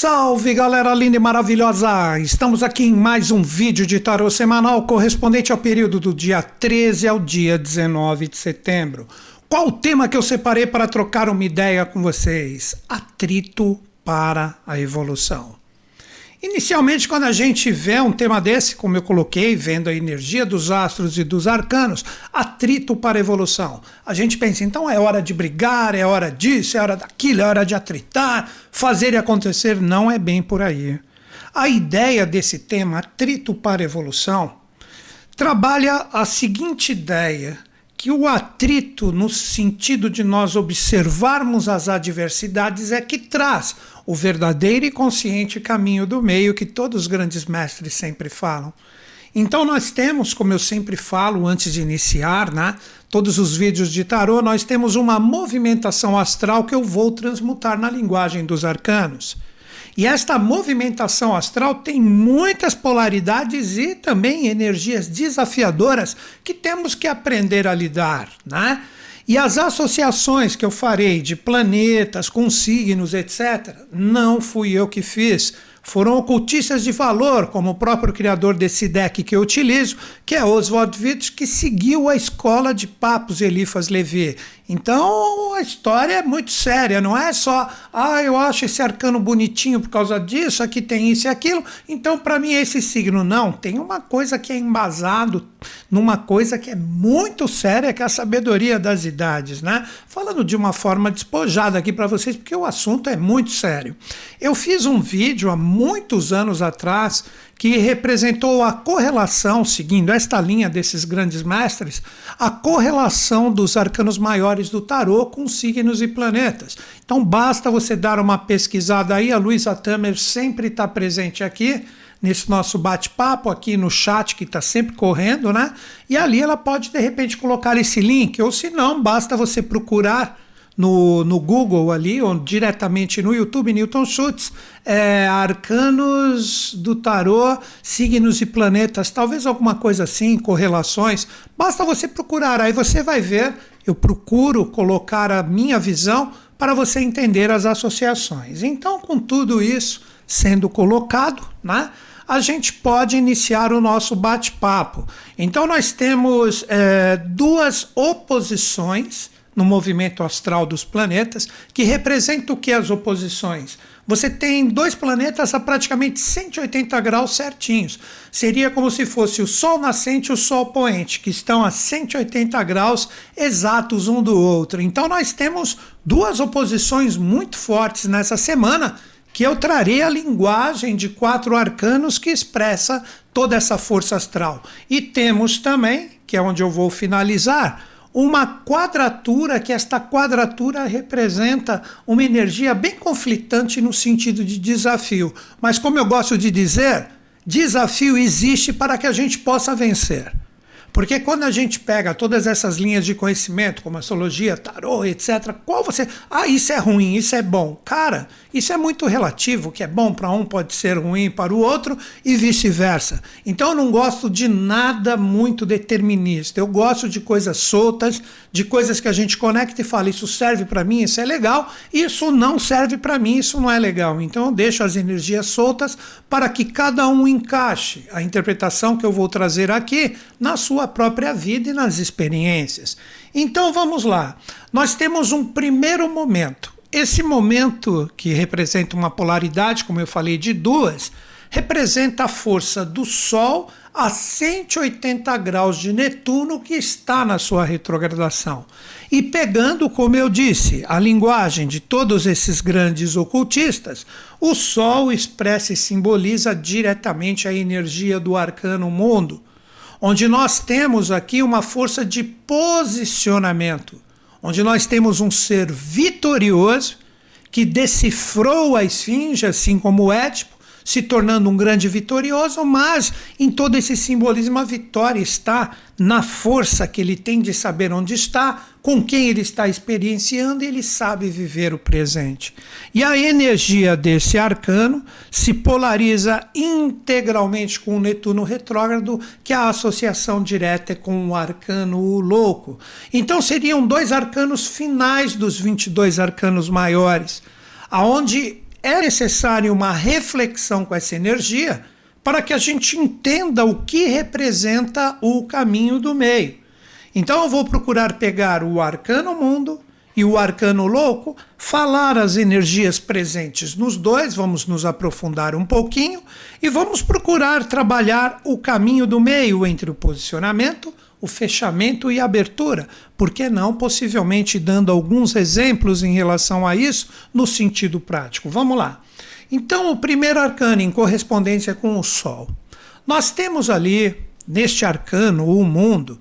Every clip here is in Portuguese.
Salve galera linda e maravilhosa! Estamos aqui em mais um vídeo de tarô semanal correspondente ao período do dia 13 ao dia 19 de setembro. Qual o tema que eu separei para trocar uma ideia com vocês? Atrito para a evolução. Inicialmente, quando a gente vê um tema desse, como eu coloquei, vendo a energia dos astros e dos arcanos, atrito para evolução, a gente pensa, então é hora de brigar, é hora disso, é hora daquilo, é hora de atritar, fazer e acontecer. Não é bem por aí. A ideia desse tema, atrito para evolução, trabalha a seguinte ideia: que o atrito, no sentido de nós observarmos as adversidades, é que traz o verdadeiro e consciente caminho do meio que todos os grandes mestres sempre falam. Então nós temos, como eu sempre falo antes de iniciar, né, todos os vídeos de tarô, nós temos uma movimentação astral que eu vou transmutar na linguagem dos arcanos. E esta movimentação astral tem muitas polaridades e também energias desafiadoras que temos que aprender a lidar, né? E as associações que eu farei de planetas com signos, etc., não fui eu que fiz. Foram ocultistas de valor, como o próprio criador desse deck que eu utilizo, que é Oswald Witt, que seguiu a escola de Papos Elifas Levi. Então a história é muito séria, não é só, ah, eu acho esse arcano bonitinho por causa disso, aqui tem isso e aquilo, então para mim é esse signo. Não, tem uma coisa que é embasado numa coisa que é muito séria, que é a sabedoria das idades, né? Falando de uma forma despojada aqui para vocês, porque o assunto é muito sério. Eu fiz um vídeo há muitos anos atrás que representou a correlação, seguindo esta linha desses grandes mestres, a correlação dos arcanos maiores do tarô com signos e planetas. Então basta você dar uma pesquisada aí, a Luísa Tamer sempre está presente aqui nesse nosso bate-papo aqui no chat que está sempre correndo, né? E ali ela pode de repente colocar esse link, ou se não, basta você procurar no, no Google ali, ou diretamente no YouTube, Newton Schultz, é, arcanos do tarô, signos e planetas, talvez alguma coisa assim, correlações. Basta você procurar, aí você vai ver. Eu procuro colocar a minha visão para você entender as associações. Então, com tudo isso sendo colocado, né? a gente pode iniciar o nosso bate-papo. Então, nós temos é, duas oposições no movimento astral dos planetas, que representa o que as oposições? Você tem dois planetas a praticamente 180 graus certinhos. Seria como se fosse o Sol nascente e o Sol poente, que estão a 180 graus exatos um do outro. Então nós temos duas oposições muito fortes nessa semana que eu trarei a linguagem de quatro arcanos que expressa toda essa força astral. E temos também, que é onde eu vou finalizar, uma quadratura, que esta quadratura representa uma energia bem conflitante no sentido de desafio. Mas, como eu gosto de dizer, desafio existe para que a gente possa vencer. Porque quando a gente pega todas essas linhas de conhecimento, como astrologia, tarô, etc., qual você. Ah, isso é ruim, isso é bom. Cara, isso é muito relativo. O que é bom para um pode ser ruim para o outro e vice-versa. Então eu não gosto de nada muito determinista. Eu gosto de coisas soltas, de coisas que a gente conecta e fala: isso serve para mim, isso é legal, isso não serve para mim, isso não é legal. Então eu deixo as energias soltas para que cada um encaixe a interpretação que eu vou trazer aqui na sua própria vida e nas experiências. Então vamos lá. Nós temos um primeiro momento. Esse momento, que representa uma polaridade, como eu falei, de duas, representa a força do Sol a 180 graus de Netuno que está na sua retrogradação. E pegando, como eu disse, a linguagem de todos esses grandes ocultistas, o Sol expressa e simboliza diretamente a energia do arcano mundo, onde nós temos aqui uma força de posicionamento, onde nós temos um ser vitorioso que decifrou a esfinge, assim como o Édipo, se tornando um grande vitorioso, mas em todo esse simbolismo a vitória está na força que ele tem de saber onde está, com quem ele está experienciando, ele sabe viver o presente. E a energia desse arcano se polariza integralmente com o Netuno retrógrado, que é a associação direta com o arcano louco. Então seriam dois arcanos finais dos 22 arcanos maiores, aonde é necessário uma reflexão com essa energia para que a gente entenda o que representa o caminho do meio. Então eu vou procurar pegar o arcano mundo e o arcano louco, falar as energias presentes nos dois, vamos nos aprofundar um pouquinho e vamos procurar trabalhar o caminho do meio entre o posicionamento, o fechamento e abertura, por que não possivelmente dando alguns exemplos em relação a isso no sentido prático. Vamos lá. Então, o primeiro arcano em correspondência com o Sol. Nós temos ali, neste arcano, o mundo,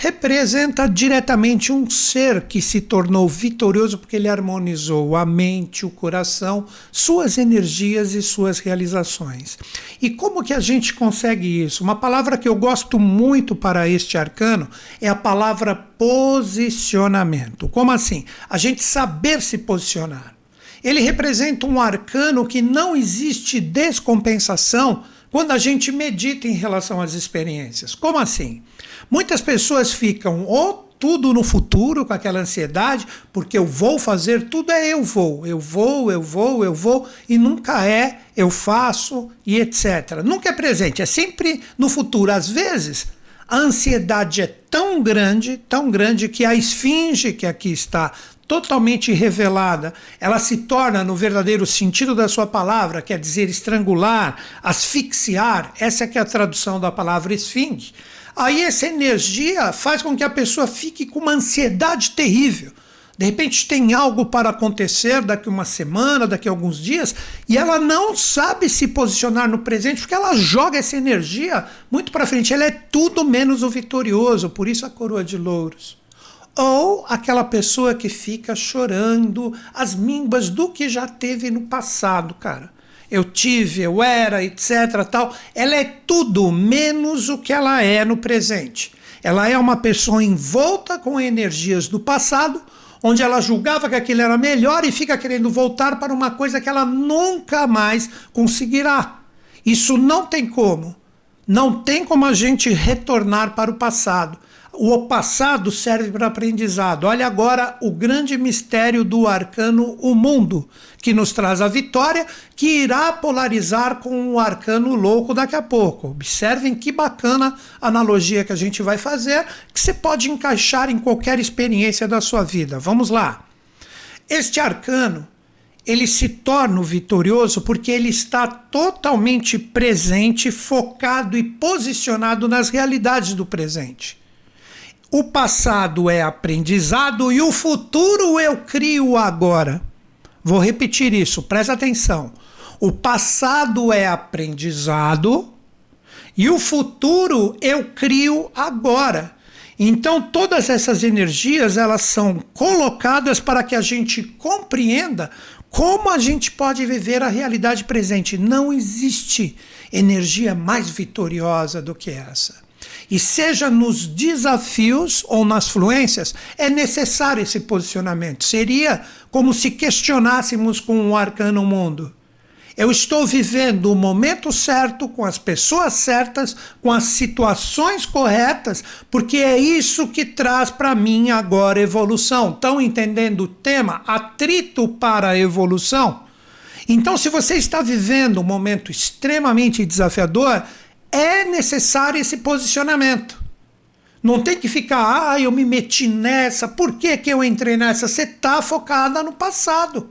representa diretamente um ser que se tornou vitorioso porque ele harmonizou a mente, o coração, suas energias e suas realizações. E como que a gente consegue isso? Uma palavra que eu gosto muito para este arcano é a palavra posicionamento. Como assim? A gente saber se posicionar. Ele representa um arcano que não existe descompensação quando a gente medita em relação às experiências. Como assim? Muitas pessoas ficam ou tudo no futuro com aquela ansiedade, porque eu vou fazer, tudo é eu vou, eu vou, eu vou, eu vou, e nunca é eu faço e etc. Nunca é presente, é sempre no futuro. Às vezes, a ansiedade é tão grande, tão grande, que a esfinge que aqui está totalmente revelada, ela se torna, no verdadeiro sentido da sua palavra, quer dizer estrangular, asfixiar, essa é que é a tradução da palavra esfinge Aí essa energia faz com que a pessoa fique com uma ansiedade terrível. De repente tem algo para acontecer daqui uma semana, daqui a alguns dias, e ela não sabe se posicionar no presente, porque ela joga essa energia muito para frente. Ela é tudo menos o vitorioso, por isso a coroa de louros. Ou aquela pessoa que fica chorando as míngua do que já teve no passado, cara eu tive, eu era, etc. tal. Ela é tudo menos o que ela é no presente. Ela é uma pessoa envolta com energias do passado, onde ela julgava que aquilo era melhor e fica querendo voltar para uma coisa que ela nunca mais conseguirá. Isso não tem como. Não tem como a gente retornar para o passado. O passado serve para aprendizado. Olha agora o grande mistério do arcano O Mundo, que nos traz a vitória, que irá polarizar com o arcano louco daqui a pouco. Observem que bacana analogia que a gente vai fazer, que você pode encaixar em qualquer experiência da sua vida. Vamos lá. Este arcano ele se torna vitorioso porque ele está totalmente presente, focado e posicionado nas realidades do presente. O passado é aprendizado e o futuro eu crio agora. Vou repetir isso, presta atenção. O passado é aprendizado e o futuro eu crio agora. Então todas essas energias elas são colocadas para que a gente compreenda como a gente pode viver a realidade presente. Não existe energia mais vitoriosa do que essa. E seja nos desafios ou nas fluências, é necessário esse posicionamento. Seria como se questionássemos com o arcano mundo. Eu estou vivendo o momento certo, com as pessoas certas, com as situações corretas, porque é isso que traz para mim agora evolução. Estão entendendo o tema? Atrito para a evolução? Então, se você está vivendo um momento extremamente desafiador, é necessário esse posicionamento. Não tem que ficar, ah, eu me meti nessa, por que, que eu entrei nessa? Você está focada no passado.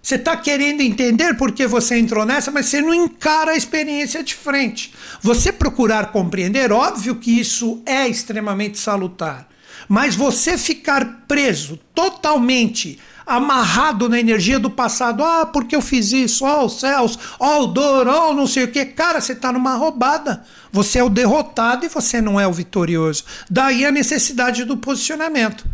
Você está querendo entender por que você entrou nessa, mas você não encara a experiência de frente. Você procurar compreender, óbvio que isso é extremamente salutar. Mas você ficar preso totalmente amarrado na energia do passado. Ah, porque eu fiz isso? Ó, oh, céus, ó, oh, dor, ó, oh, não sei o que. Cara, você está numa roubada. Você é o derrotado e você não é o vitorioso. Daí a necessidade do posicionamento.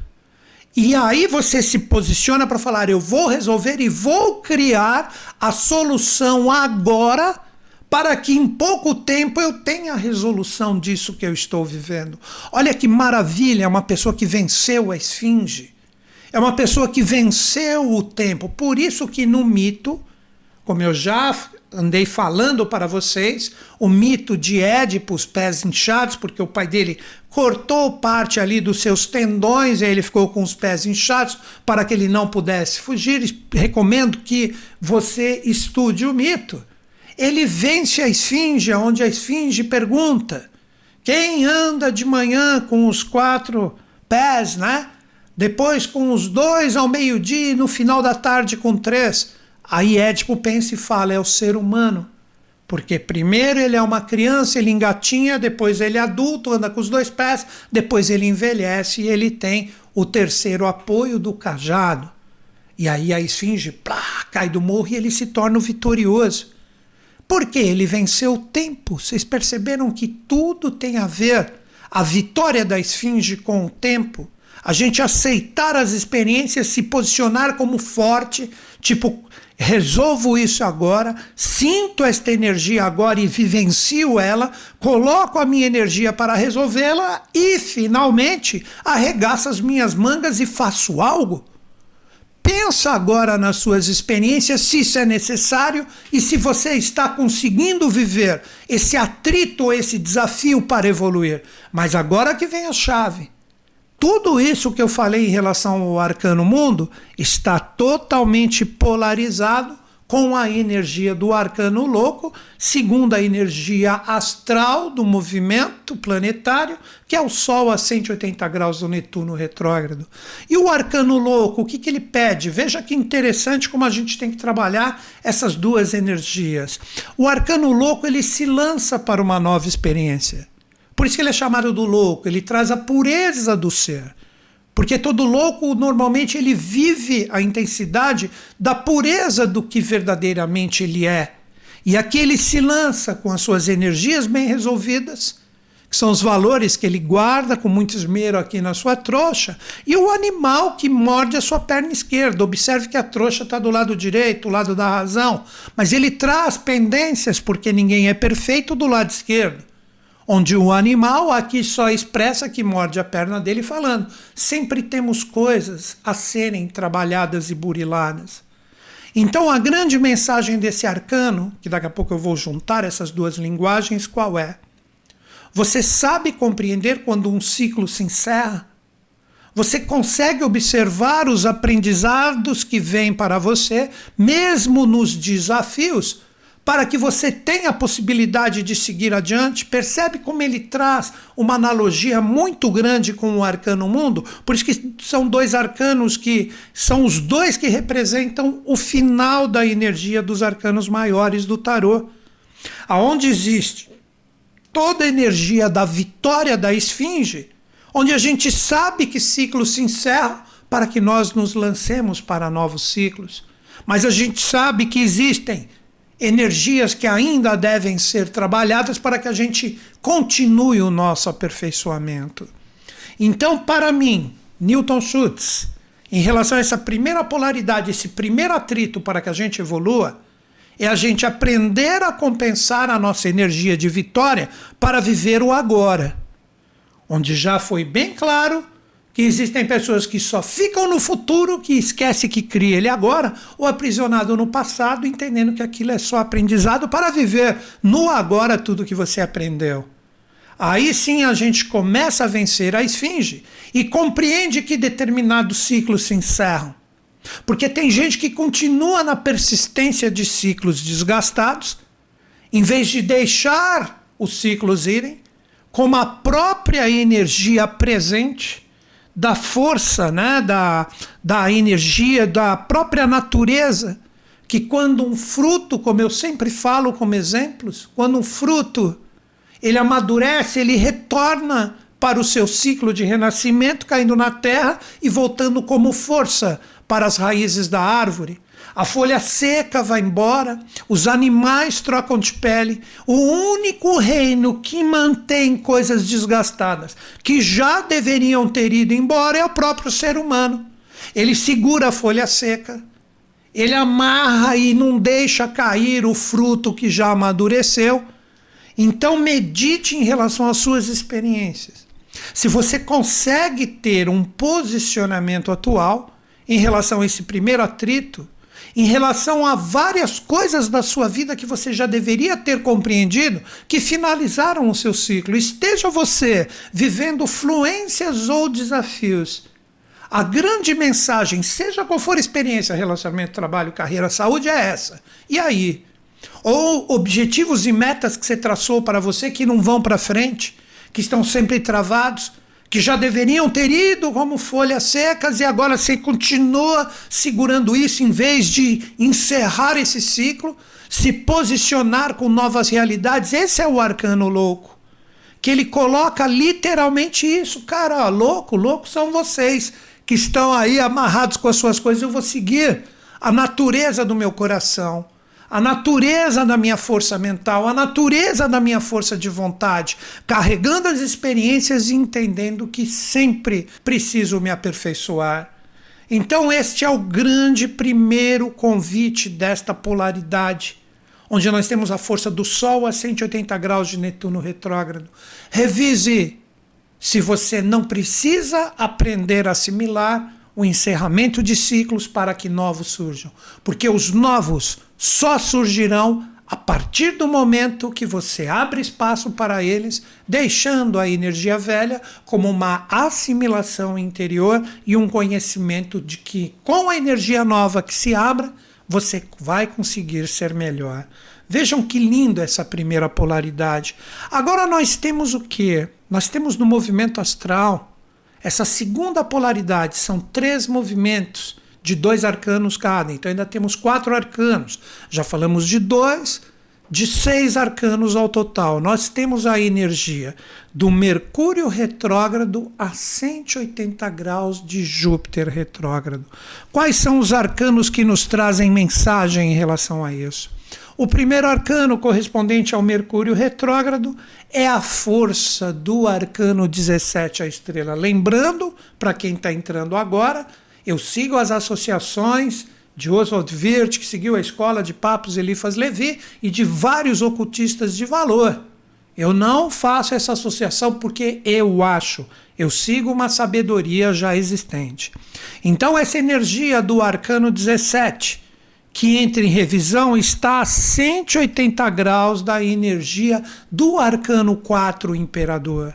E aí você se posiciona para falar: eu vou resolver e vou criar a solução agora para que em pouco tempo eu tenha a resolução disso que eu estou vivendo. Olha que maravilha, uma pessoa que venceu a esfinge. É uma pessoa que venceu o tempo. Por isso que no mito, como eu já andei falando para vocês, o mito de Édipo, os pés inchados, porque o pai dele cortou parte ali dos seus tendões e ele ficou com os pés inchados para que ele não pudesse fugir. Recomendo que você estude o mito. Ele vence a esfinge, onde a esfinge pergunta: quem anda de manhã com os quatro pés, né? Depois com os dois ao meio-dia e no final da tarde com três. Aí Édipo pensa e fala: é o ser humano. Porque primeiro ele é uma criança, ele engatinha, depois ele é adulto, anda com os dois pés, depois ele envelhece e ele tem o terceiro apoio do cajado. E aí a esfinge plá, cai do morro e ele se torna o vitorioso. Porque ele venceu o tempo. Vocês perceberam que tudo tem a ver, a vitória da esfinge com o tempo. A gente aceitar as experiências, se posicionar como forte, tipo, resolvo isso agora, sinto esta energia agora e vivencio ela, coloco a minha energia para resolvê-la e finalmente arregaço as minhas mangas e faço algo. Pensa agora nas suas experiências, se isso é necessário e se você está conseguindo viver esse atrito, esse desafio para evoluir. Mas agora que vem a chave. Tudo isso que eu falei em relação ao arcano mundo está totalmente polarizado com a energia do arcano louco, segundo a energia astral do movimento planetário, que é o Sol a 180 graus do Netuno retrógrado. E o arcano louco, o que, que ele pede? Veja que interessante como a gente tem que trabalhar essas duas energias. O arcano louco ele se lança para uma nova experiência. Por isso que ele é chamado do louco, ele traz a pureza do ser. Porque todo louco normalmente ele vive a intensidade da pureza do que verdadeiramente ele é. E aqui ele se lança com as suas energias bem resolvidas, que são os valores que ele guarda com muito esmero aqui na sua trouxa, e o animal que morde a sua perna esquerda. Observe que a trouxa está do lado direito, do lado da razão, mas ele traz pendências, porque ninguém é perfeito do lado esquerdo onde o animal aqui só expressa que morde a perna dele falando. Sempre temos coisas a serem trabalhadas e buriladas. Então a grande mensagem desse arcano, que daqui a pouco eu vou juntar essas duas linguagens, qual é? Você sabe compreender quando um ciclo se encerra? Você consegue observar os aprendizados que vêm para você, mesmo nos desafios, para que você tenha a possibilidade de seguir adiante. Percebe como ele traz uma analogia muito grande com o arcano mundo? Por isso que são dois arcanos que são os dois que representam o final da energia dos arcanos maiores do tarô. Aonde existe toda a energia da vitória da esfinge, onde a gente sabe que ciclos se encerram para que nós nos lancemos para novos ciclos. Mas a gente sabe que existem energias que ainda devem ser trabalhadas para que a gente continue o nosso aperfeiçoamento. Então, para mim, Newton Schutz, em relação a essa primeira polaridade, esse primeiro atrito para que a gente evolua, é a gente aprender a compensar a nossa energia de vitória para viver o agora. Onde já foi bem claro que existem pessoas que só ficam no futuro, que esquece que cria ele agora, ou aprisionado no passado, entendendo que aquilo é só aprendizado para viver no agora tudo que você aprendeu. Aí sim a gente começa a vencer a esfinge e compreende que determinados ciclos se encerram. Porque tem gente que continua na persistência de ciclos desgastados, em vez de deixar os ciclos irem, como a própria energia presente da força, né, da, da energia, da própria natureza, que quando um fruto, como eu sempre falo como exemplos, quando um fruto ele amadurece, ele retorna para o seu ciclo de renascimento, caindo na terra e voltando como força para as raízes da árvore. A folha seca vai embora, os animais trocam de pele. O único reino que mantém coisas desgastadas, que já deveriam ter ido embora, é o próprio ser humano. Ele segura a folha seca, ele amarra e não deixa cair o fruto que já amadureceu. Então, medite em relação às suas experiências. Se você consegue ter um posicionamento atual em relação a esse primeiro atrito, em relação a várias coisas da sua vida que você já deveria ter compreendido que finalizaram o seu ciclo. Esteja você vivendo fluências ou desafios. A grande mensagem, seja qual for a experiência, relacionamento, trabalho, carreira, saúde, é essa. E aí? Ou objetivos e metas que você traçou para você que não vão para frente, que estão sempre travados que já deveriam ter ido como folhas secas e agora você continua segurando isso em vez de encerrar esse ciclo, se posicionar com novas realidades. Esse é o arcano louco. Que ele coloca literalmente isso. Cara, ó, louco, louco são vocês que estão aí amarrados com as suas coisas. Eu vou seguir a natureza do meu coração a natureza da minha força mental, a natureza da minha força de vontade, carregando as experiências e entendendo que sempre preciso me aperfeiçoar. Então, este é o grande primeiro convite desta polaridade, onde nós temos a força do Sol a 180 graus de Netuno retrógrado. Revise se você não precisa aprender a assimilar o encerramento de ciclos para que novos surjam, porque os novos só surgirão a partir do momento que você abre espaço para eles, deixando a energia velha como uma assimilação interior e um conhecimento de que com a energia nova que se abra, você vai conseguir ser melhor. Vejam que lindo essa primeira polaridade. Agora nós temos o que? Nós temos no movimento astral essa segunda polaridade, são três movimentos de dois arcanos cada. Então ainda temos quatro arcanos. Já falamos de dois, de seis arcanos ao total. Nós temos a energia do Mercúrio retrógrado a 180 graus de Júpiter retrógrado. Quais são os arcanos que nos trazem mensagem em relação a isso? O primeiro arcano, correspondente ao Mercúrio retrógrado, é a força do arcano 17, a estrela. Lembrando, para quem está entrando agora, eu sigo as associações de Oswald Wirth, que seguiu a escola de Papos Elifas Levi, e de vários ocultistas de valor. Eu não faço essa associação porque eu acho, eu sigo uma sabedoria já existente. Então, essa energia do arcano 17, que entra em revisão, está a 180 graus da energia do arcano 4 imperador.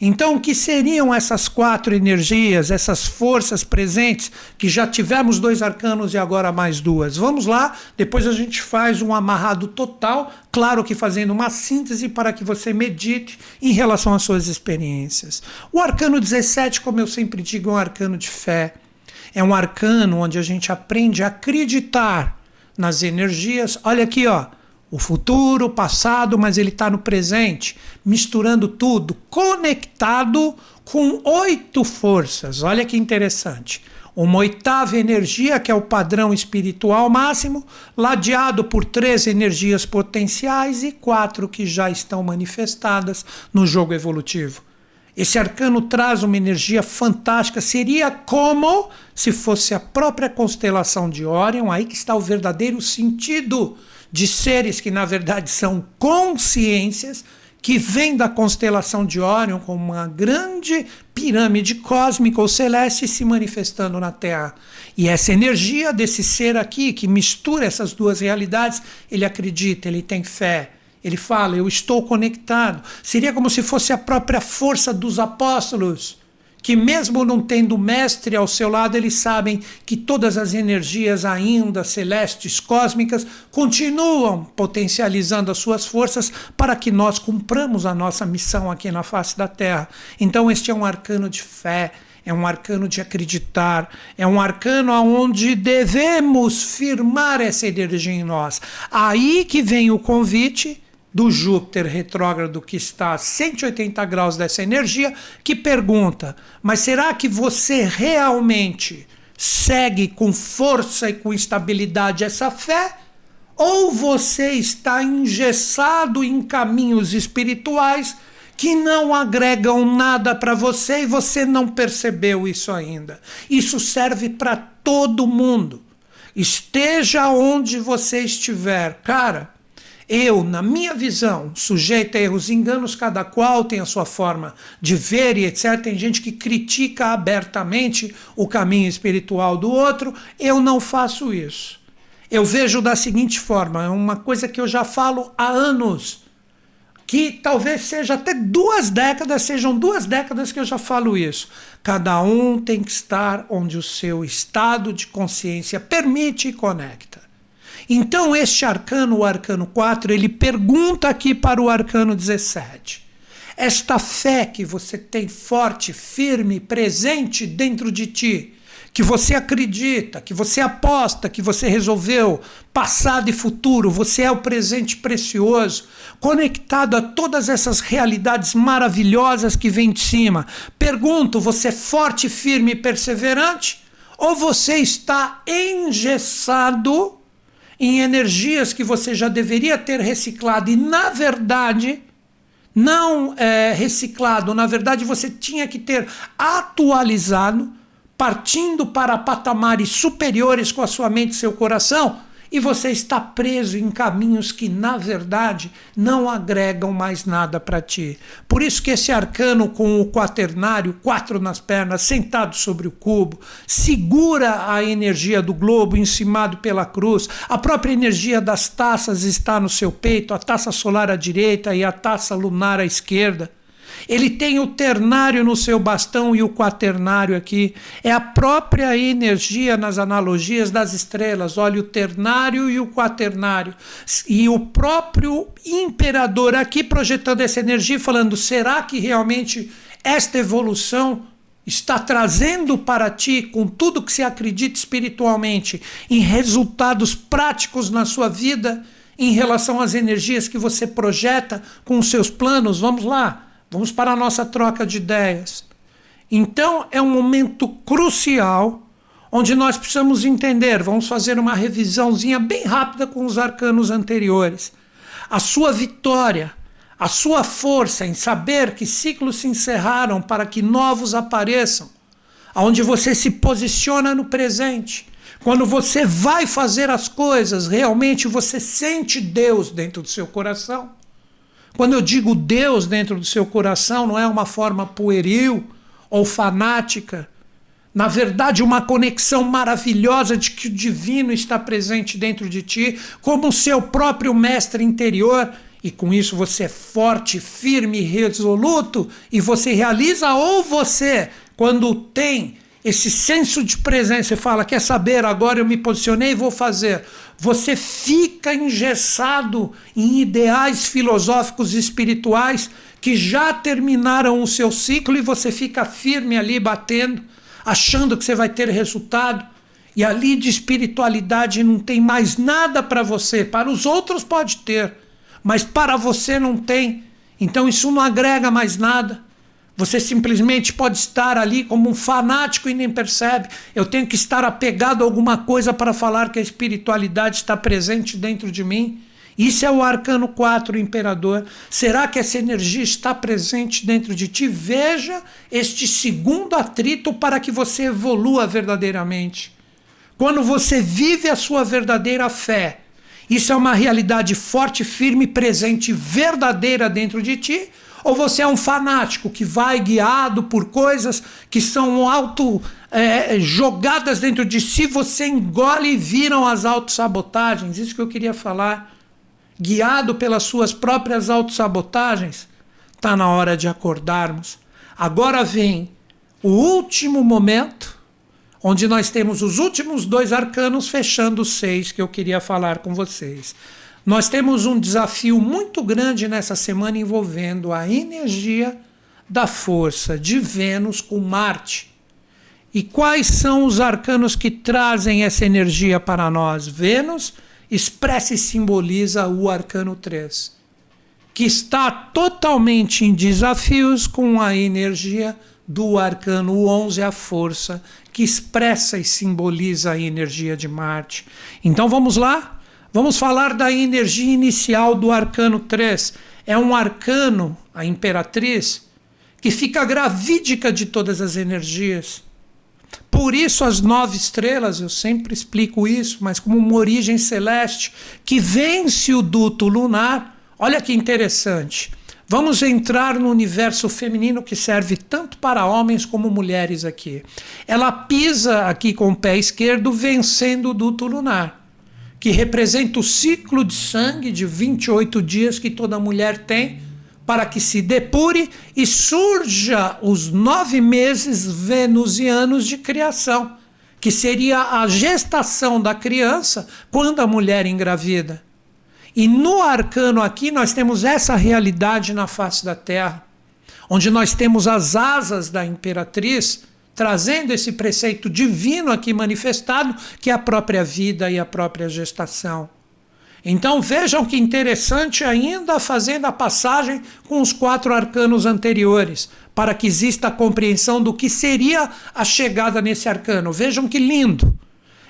Então, o que seriam essas quatro energias, essas forças presentes, que já tivemos dois arcanos e agora mais duas? Vamos lá, depois a gente faz um amarrado total, claro que fazendo uma síntese para que você medite em relação às suas experiências. O arcano 17, como eu sempre digo, é um arcano de fé. É um arcano onde a gente aprende a acreditar nas energias. Olha aqui, ó o futuro, o passado, mas ele está no presente, misturando tudo, conectado com oito forças. Olha que interessante. Uma oitava energia, que é o padrão espiritual máximo, ladeado por três energias potenciais e quatro que já estão manifestadas no jogo evolutivo. Esse arcano traz uma energia fantástica, seria como se fosse a própria constelação de Órion, aí que está o verdadeiro sentido de seres que na verdade são consciências que vêm da constelação de Órion como uma grande pirâmide cósmica ou celeste se manifestando na Terra. E essa energia desse ser aqui que mistura essas duas realidades, ele acredita, ele tem fé. Ele fala, eu estou conectado. Seria como se fosse a própria força dos apóstolos que, mesmo não tendo mestre ao seu lado, eles sabem que todas as energias ainda celestes, cósmicas, continuam potencializando as suas forças para que nós cumpramos a nossa missão aqui na face da Terra. Então, este é um arcano de fé. É um arcano de acreditar, é um arcano onde devemos firmar essa energia em nós. Aí que vem o convite do Júpiter retrógrado que está a 180 graus dessa energia, que pergunta: mas será que você realmente segue com força e com estabilidade essa fé? Ou você está engessado em caminhos espirituais que não agregam nada para você e você não percebeu isso ainda? Isso serve para todo mundo. Esteja onde você estiver, cara eu, na minha visão, sujeito a erros e enganos, cada qual tem a sua forma de ver e etc. Tem gente que critica abertamente o caminho espiritual do outro. Eu não faço isso. eu vejo da seguinte forma: é uma coisa que eu já falo há anos, que talvez seja até duas décadas, sejam duas décadas que eu já falo isso. Cada um tem que estar onde o seu estado de consciência permite e conecta. Então, este arcano, o arcano 4, ele pergunta aqui para o arcano 17. Esta fé que você tem forte, firme, presente dentro de ti, que você acredita, que você aposta, que você resolveu, passado e futuro, você é o presente precioso, conectado a todas essas realidades maravilhosas que vêm de cima. Pergunto: você é forte, firme e perseverante? Ou você está engessado em energias que você já deveria ter reciclado e, na verdade, não é, reciclado, na verdade, você tinha que ter atualizado partindo para patamares superiores com a sua mente e seu coração, e você está preso em caminhos que, na verdade, não agregam mais nada para ti. Por isso que esse arcano com o quaternário, quatro nas pernas, sentado sobre o cubo, segura a energia do globo encimado pela cruz. A própria energia das taças está no seu peito, a taça solar à direita e a taça lunar à esquerda. Ele tem o ternário no seu bastão e o quaternário aqui. É a própria energia nas analogias das estrelas. Olha, o ternário e o quaternário. E o próprio imperador aqui projetando essa energia, falando: será que realmente esta evolução está trazendo para ti, com tudo que se acredita espiritualmente, em resultados práticos na sua vida? Em relação às energias que você projeta com os seus planos, vamos lá. Vamos para a nossa troca de ideias. Então é um momento crucial onde nós precisamos entender, vamos fazer uma revisãozinha bem rápida com os arcanos anteriores. A sua vitória, a sua força em saber que ciclos se encerraram para que novos apareçam, aonde você se posiciona no presente. Quando você vai fazer as coisas, realmente você sente Deus dentro do seu coração. Quando eu digo Deus dentro do seu coração, não é uma forma pueril ou fanática. Na verdade, uma conexão maravilhosa de que o divino está presente dentro de ti, como o seu próprio mestre interior, e com isso você é forte, firme, resoluto, e você realiza, ou você, quando tem esse senso de presença e fala: Quer saber, agora eu me posicionei e vou fazer. Você fica engessado em ideais filosóficos espirituais que já terminaram o seu ciclo e você fica firme ali batendo, achando que você vai ter resultado. E ali de espiritualidade não tem mais nada para você. Para os outros pode ter, mas para você não tem. Então isso não agrega mais nada. Você simplesmente pode estar ali como um fanático e nem percebe. Eu tenho que estar apegado a alguma coisa para falar que a espiritualidade está presente dentro de mim. Isso é o arcano 4, o imperador. Será que essa energia está presente dentro de ti? Veja este segundo atrito para que você evolua verdadeiramente. Quando você vive a sua verdadeira fé, isso é uma realidade forte, firme, presente, verdadeira dentro de ti ou você é um fanático que vai guiado por coisas que são auto é, jogadas dentro de si, você engole e viram as autossabotagens. Isso que eu queria falar. Guiado pelas suas próprias autossabotagens, está na hora de acordarmos. Agora vem o último momento, onde nós temos os últimos dois arcanos fechando os seis que eu queria falar com vocês. Nós temos um desafio muito grande nessa semana envolvendo a energia da força de Vênus com Marte. E quais são os arcanos que trazem essa energia para nós? Vênus expressa e simboliza o arcano 3, que está totalmente em desafios com a energia do arcano 11, a força, que expressa e simboliza a energia de Marte. Então vamos lá? Vamos falar da energia inicial do arcano 3. É um arcano, a imperatriz, que fica gravídica de todas as energias. Por isso, as nove estrelas, eu sempre explico isso, mas como uma origem celeste que vence o duto lunar. Olha que interessante. Vamos entrar no universo feminino que serve tanto para homens como mulheres aqui. Ela pisa aqui com o pé esquerdo, vencendo o duto lunar que representa o ciclo de sangue de 28 dias que toda mulher tem, para que se depure e surja os nove meses venusianos de criação, que seria a gestação da criança quando a mulher engravida. E no arcano aqui nós temos essa realidade na face da terra, onde nós temos as asas da imperatriz trazendo esse preceito divino aqui manifestado, que é a própria vida e a própria gestação. Então vejam que interessante ainda fazendo a passagem com os quatro arcanos anteriores, para que exista a compreensão do que seria a chegada nesse arcano. Vejam que lindo!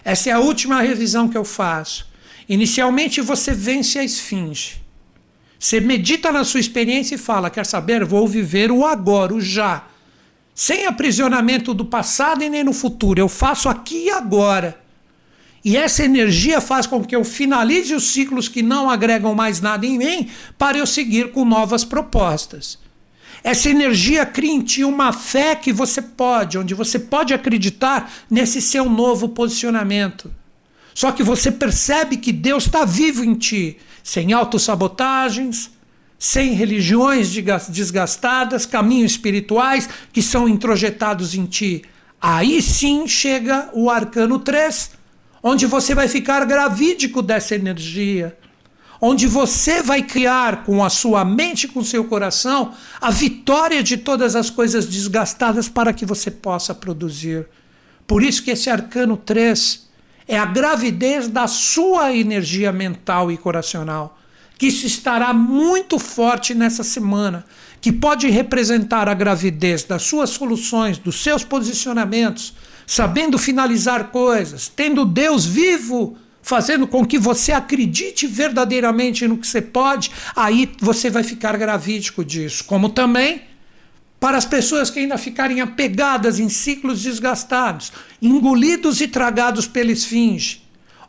Essa é a última revisão que eu faço. Inicialmente você vence a esfinge. Você medita na sua experiência e fala: quer saber? Vou viver o agora, o já sem aprisionamento do passado e nem no futuro. Eu faço aqui e agora. E essa energia faz com que eu finalize os ciclos que não agregam mais nada em mim para eu seguir com novas propostas. Essa energia cria em ti uma fé que você pode, onde você pode acreditar nesse seu novo posicionamento. Só que você percebe que Deus está vivo em ti, sem autossabotagens, sem religiões desgastadas, caminhos espirituais que são introjetados em ti. Aí sim chega o arcano 3, onde você vai ficar gravídico dessa energia, onde você vai criar com a sua mente com o seu coração a vitória de todas as coisas desgastadas para que você possa produzir. Por isso que esse arcano 3 é a gravidez da sua energia mental e coracional que isso estará muito forte nessa semana, que pode representar a gravidez das suas soluções, dos seus posicionamentos, sabendo finalizar coisas, tendo Deus vivo, fazendo com que você acredite verdadeiramente no que você pode, aí você vai ficar gravídico disso. Como também para as pessoas que ainda ficarem apegadas em ciclos desgastados, engolidos e tragados pela esfinge,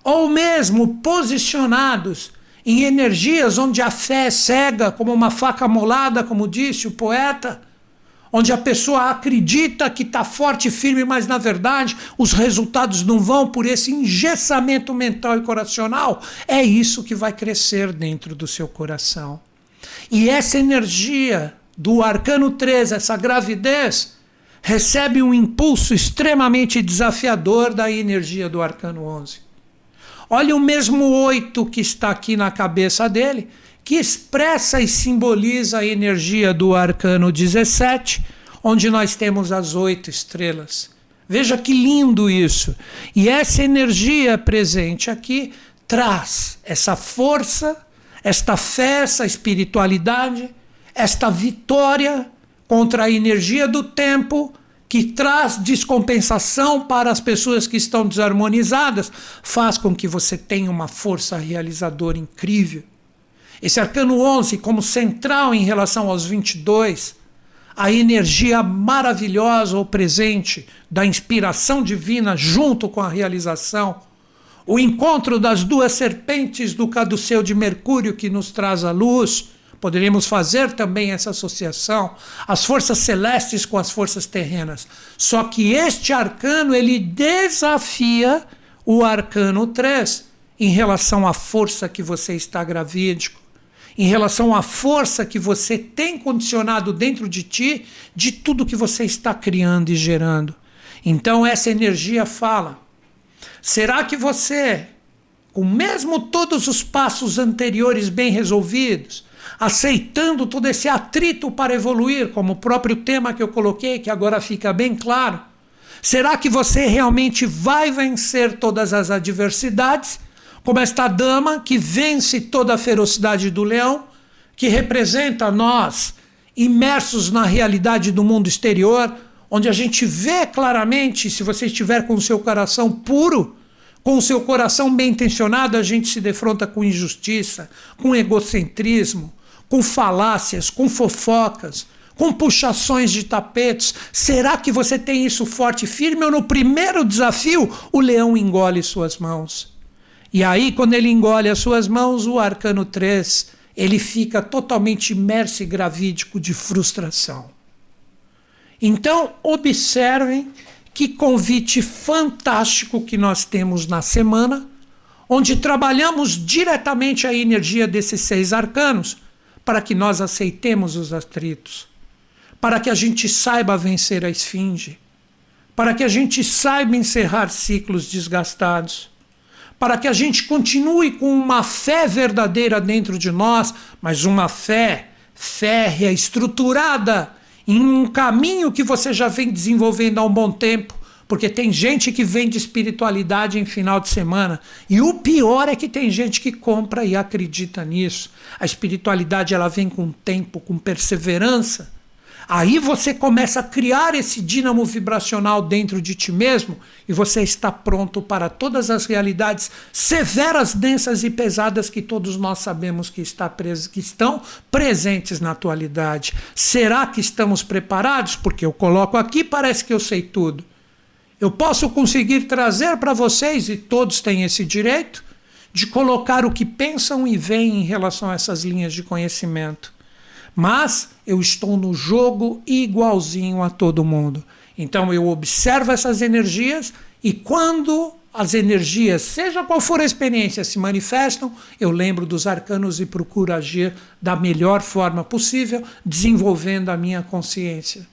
ou mesmo posicionados em energias onde a fé é cega, como uma faca molada, como disse o poeta, onde a pessoa acredita que está forte e firme, mas na verdade os resultados não vão por esse engessamento mental e coracional, é isso que vai crescer dentro do seu coração. E essa energia do arcano 13, essa gravidez, recebe um impulso extremamente desafiador da energia do arcano 11. Olha o mesmo oito que está aqui na cabeça dele, que expressa e simboliza a energia do arcano 17, onde nós temos as oito estrelas. Veja que lindo isso. E essa energia presente aqui traz essa força, esta fé, essa espiritualidade, esta vitória contra a energia do tempo que traz descompensação para as pessoas que estão desarmonizadas, faz com que você tenha uma força realizadora incrível. Esse arcano 11, como central em relação aos 22, a energia maravilhosa ou presente da inspiração divina junto com a realização, o encontro das duas serpentes do caduceu de Mercúrio que nos traz a luz, Poderíamos fazer também essa associação, as forças celestes com as forças terrenas. Só que este arcano ele desafia o arcano 3 em relação à força que você está gravídico, em relação à força que você tem condicionado dentro de ti de tudo que você está criando e gerando. Então essa energia fala: será que você, com mesmo todos os passos anteriores bem resolvidos, aceitando todo esse atrito para evoluir, como o próprio tema que eu coloquei, que agora fica bem claro? Será que você realmente vai vencer todas as adversidades, como esta dama que vence toda a ferocidade do leão, que representa nós imersos na realidade do mundo exterior, onde a gente vê claramente, se você estiver com o seu coração puro, com o seu coração bem intencionado, a gente se defronta com injustiça, com egocentrismo, com falácias, com fofocas, com puxações de tapetes. Será que você tem isso forte e firme ou no primeiro desafio o leão engole suas mãos? E aí, quando ele engole as suas mãos, o arcano 3, ele fica totalmente imerso e gravídico de frustração. Então, observem que convite fantástico que nós temos na semana onde trabalhamos diretamente a energia desses seis arcanos para que nós aceitemos os atritos, para que a gente saiba vencer a esfinge, para que a gente saiba encerrar ciclos desgastados, para que a gente continue com uma fé verdadeira dentro de nós, mas uma fé férrea, estruturada em um caminho que você já vem desenvolvendo há um bom tempo porque tem gente que vende espiritualidade em final de semana. E o pior é que tem gente que compra e acredita nisso. A espiritualidade ela vem com tempo, com perseverança. Aí você começa a criar esse dínamo vibracional dentro de ti mesmo e você está pronto para todas as realidades severas, densas e pesadas que todos nós sabemos que, está pres que estão presentes na atualidade. Será que estamos preparados? Porque eu coloco aqui, parece que eu sei tudo. Eu posso conseguir trazer para vocês, e todos têm esse direito, de colocar o que pensam e veem em relação a essas linhas de conhecimento. Mas eu estou no jogo igualzinho a todo mundo. Então eu observo essas energias e quando as energias, seja qual for a experiência, se manifestam, eu lembro dos arcanos e procuro agir da melhor forma possível, desenvolvendo a minha consciência.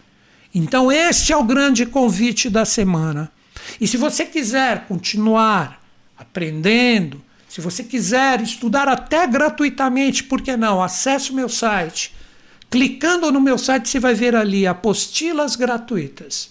Então, este é o grande convite da semana. E se você quiser continuar aprendendo, se você quiser estudar até gratuitamente, por que não? Acesse o meu site. Clicando no meu site, você vai ver ali apostilas gratuitas.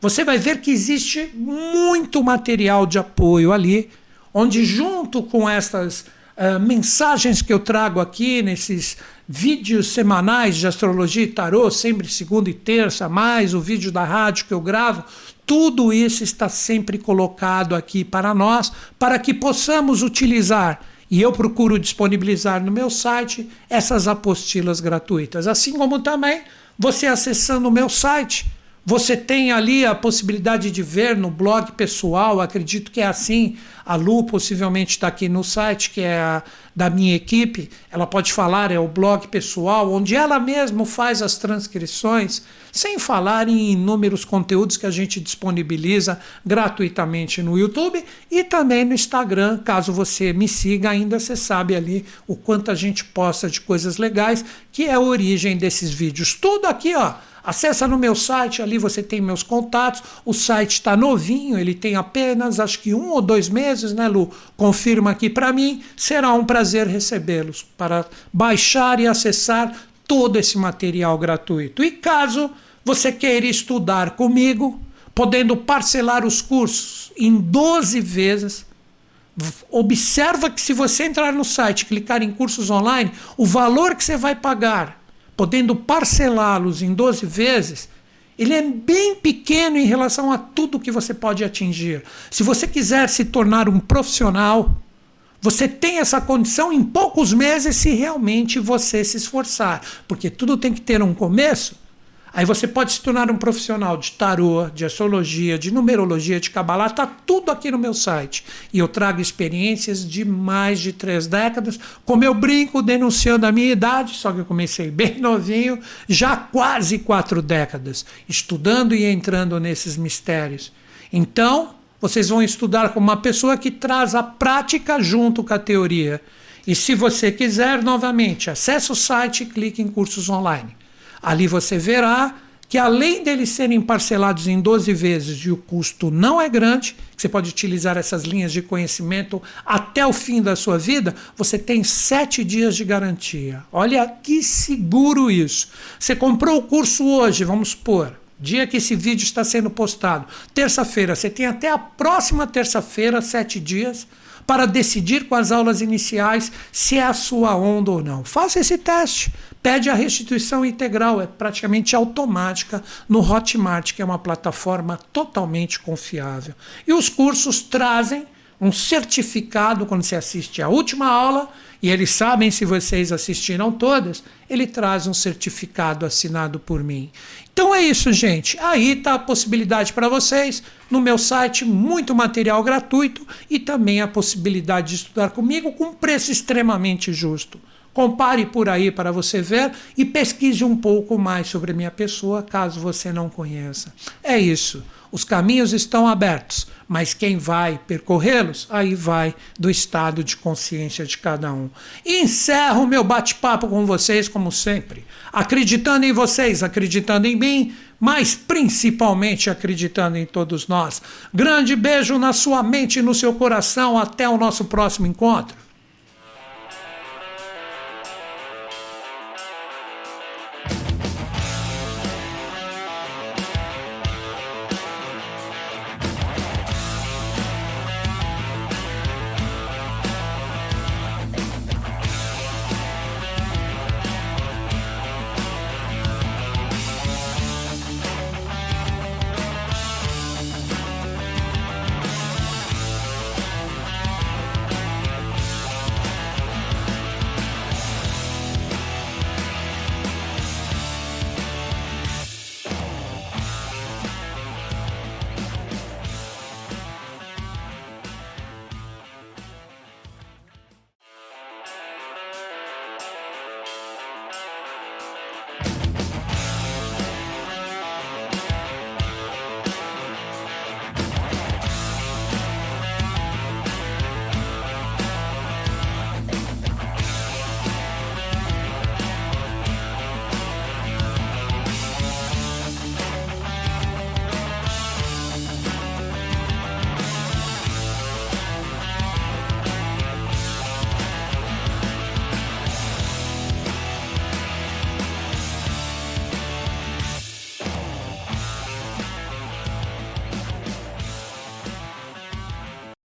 Você vai ver que existe muito material de apoio ali, onde, junto com essas uh, mensagens que eu trago aqui nesses vídeos semanais de astrologia e tarô, sempre segunda e terça, mais o vídeo da rádio que eu gravo, tudo isso está sempre colocado aqui para nós, para que possamos utilizar. E eu procuro disponibilizar no meu site essas apostilas gratuitas. Assim como também você acessando o meu site você tem ali a possibilidade de ver no blog pessoal, acredito que é assim. A Lu possivelmente está aqui no site, que é a, da minha equipe. Ela pode falar, é o blog pessoal, onde ela mesma faz as transcrições, sem falar em inúmeros conteúdos que a gente disponibiliza gratuitamente no YouTube e também no Instagram. Caso você me siga ainda, você sabe ali o quanto a gente posta de coisas legais, que é a origem desses vídeos. Tudo aqui, ó Acessa no meu site, ali você tem meus contatos. O site está novinho, ele tem apenas acho que um ou dois meses, né, Lu? Confirma aqui para mim. Será um prazer recebê-los para baixar e acessar todo esse material gratuito. E caso você queira estudar comigo, podendo parcelar os cursos em 12 vezes, observa que se você entrar no site, clicar em cursos online, o valor que você vai pagar podendo parcelá-los em 12 vezes, ele é bem pequeno em relação a tudo que você pode atingir. Se você quiser se tornar um profissional, você tem essa condição em poucos meses se realmente você se esforçar, porque tudo tem que ter um começo. Aí você pode se tornar um profissional de tarô, de astrologia, de numerologia, de cabalá, está tudo aqui no meu site. E eu trago experiências de mais de três décadas, como eu brinco denunciando a minha idade, só que eu comecei bem novinho, já quase quatro décadas, estudando e entrando nesses mistérios. Então, vocês vão estudar com uma pessoa que traz a prática junto com a teoria. E se você quiser, novamente, acesse o site e clique em cursos online. Ali você verá que além deles serem parcelados em 12 vezes e o custo não é grande, você pode utilizar essas linhas de conhecimento até o fim da sua vida, você tem sete dias de garantia. Olha que seguro isso. Você comprou o curso hoje, vamos supor, dia que esse vídeo está sendo postado, terça-feira, você tem até a próxima terça-feira, sete dias, para decidir com as aulas iniciais se é a sua onda ou não. Faça esse teste. Pede a restituição integral, é praticamente automática no Hotmart, que é uma plataforma totalmente confiável. E os cursos trazem um certificado quando você assiste a última aula, e eles sabem se vocês assistiram todas, ele traz um certificado assinado por mim. Então é isso, gente. Aí está a possibilidade para vocês, no meu site, muito material gratuito e também a possibilidade de estudar comigo com um preço extremamente justo. Compare por aí para você ver e pesquise um pouco mais sobre minha pessoa, caso você não conheça. É isso. Os caminhos estão abertos, mas quem vai percorrê-los, aí vai do estado de consciência de cada um. E encerro meu bate-papo com vocês, como sempre, acreditando em vocês, acreditando em mim, mas principalmente acreditando em todos nós. Grande beijo na sua mente e no seu coração. Até o nosso próximo encontro.